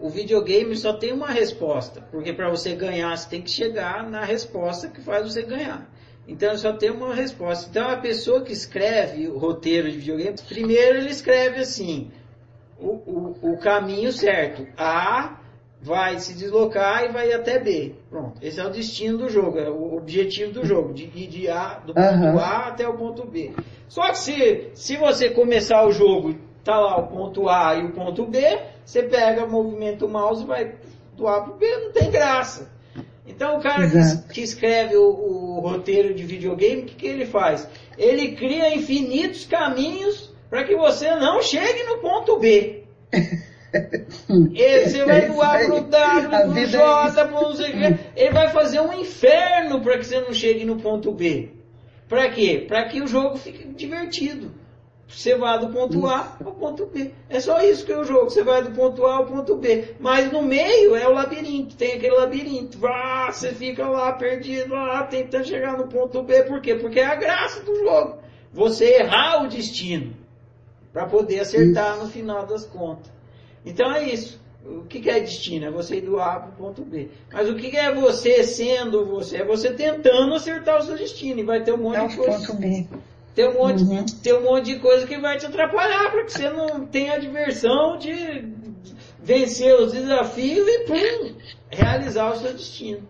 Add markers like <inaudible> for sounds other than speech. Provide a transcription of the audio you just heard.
o videogame só tem uma resposta, porque para você ganhar você tem que chegar na resposta que faz você ganhar. Então só tem uma resposta. Então a pessoa que escreve o roteiro de videogame, primeiro ele escreve assim, o, o, o caminho certo. A vai se deslocar e vai até B. Pronto. Esse é o destino do jogo, é o objetivo do jogo, de ir de A, do ponto Aham. A até o ponto B. Só que se, se você começar o jogo, tá lá o ponto A e o ponto B, você pega, movimenta o mouse e vai do A pro B, não tem graça. Então o cara que, que escreve o, o roteiro de videogame, o que, que ele faz? Ele cria infinitos caminhos para que você não chegue no ponto B. <laughs> Ele, você vai É do A pro W, A pro é J, pro não sei o quê. Ele vai fazer um inferno para que você não chegue no ponto B. Para quê? Para que o jogo fique divertido. Você vai do ponto A ao ponto B. É só isso que é o jogo. Você vai do ponto A ao ponto B. Mas no meio é o labirinto. Tem aquele labirinto. Vá, você fica lá perdido, lá tentando chegar no ponto B. Por quê? Porque é a graça do jogo. Você errar o destino para poder acertar no final das contas. Então é isso. O que é destino? É você ir do A para o ponto B. Mas o que é você sendo você? É você tentando acertar o seu destino. E vai ter um monte É o de coisa. ponto B. Tem um monte, Uhum. tem um monte de coisa que vai te atrapalhar para que você não tenha a diversão de vencer os desafios e pum, realizar o seu destino.